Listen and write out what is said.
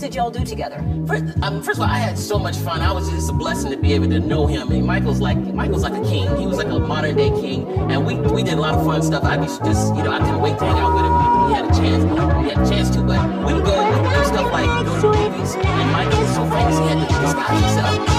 did y'all do together? First, um, first of all, I had so much fun. I was just a blessing to be able to know him. And Michael's like Michael's like a king. He was like a modern day king. And we we did a lot of fun stuff. I just you know I couldn't wait to hang out with him. We He had a chance. He had a chance to. But we would go and we do stuff like go to movies. And Michael was so famous he had to disguise himself.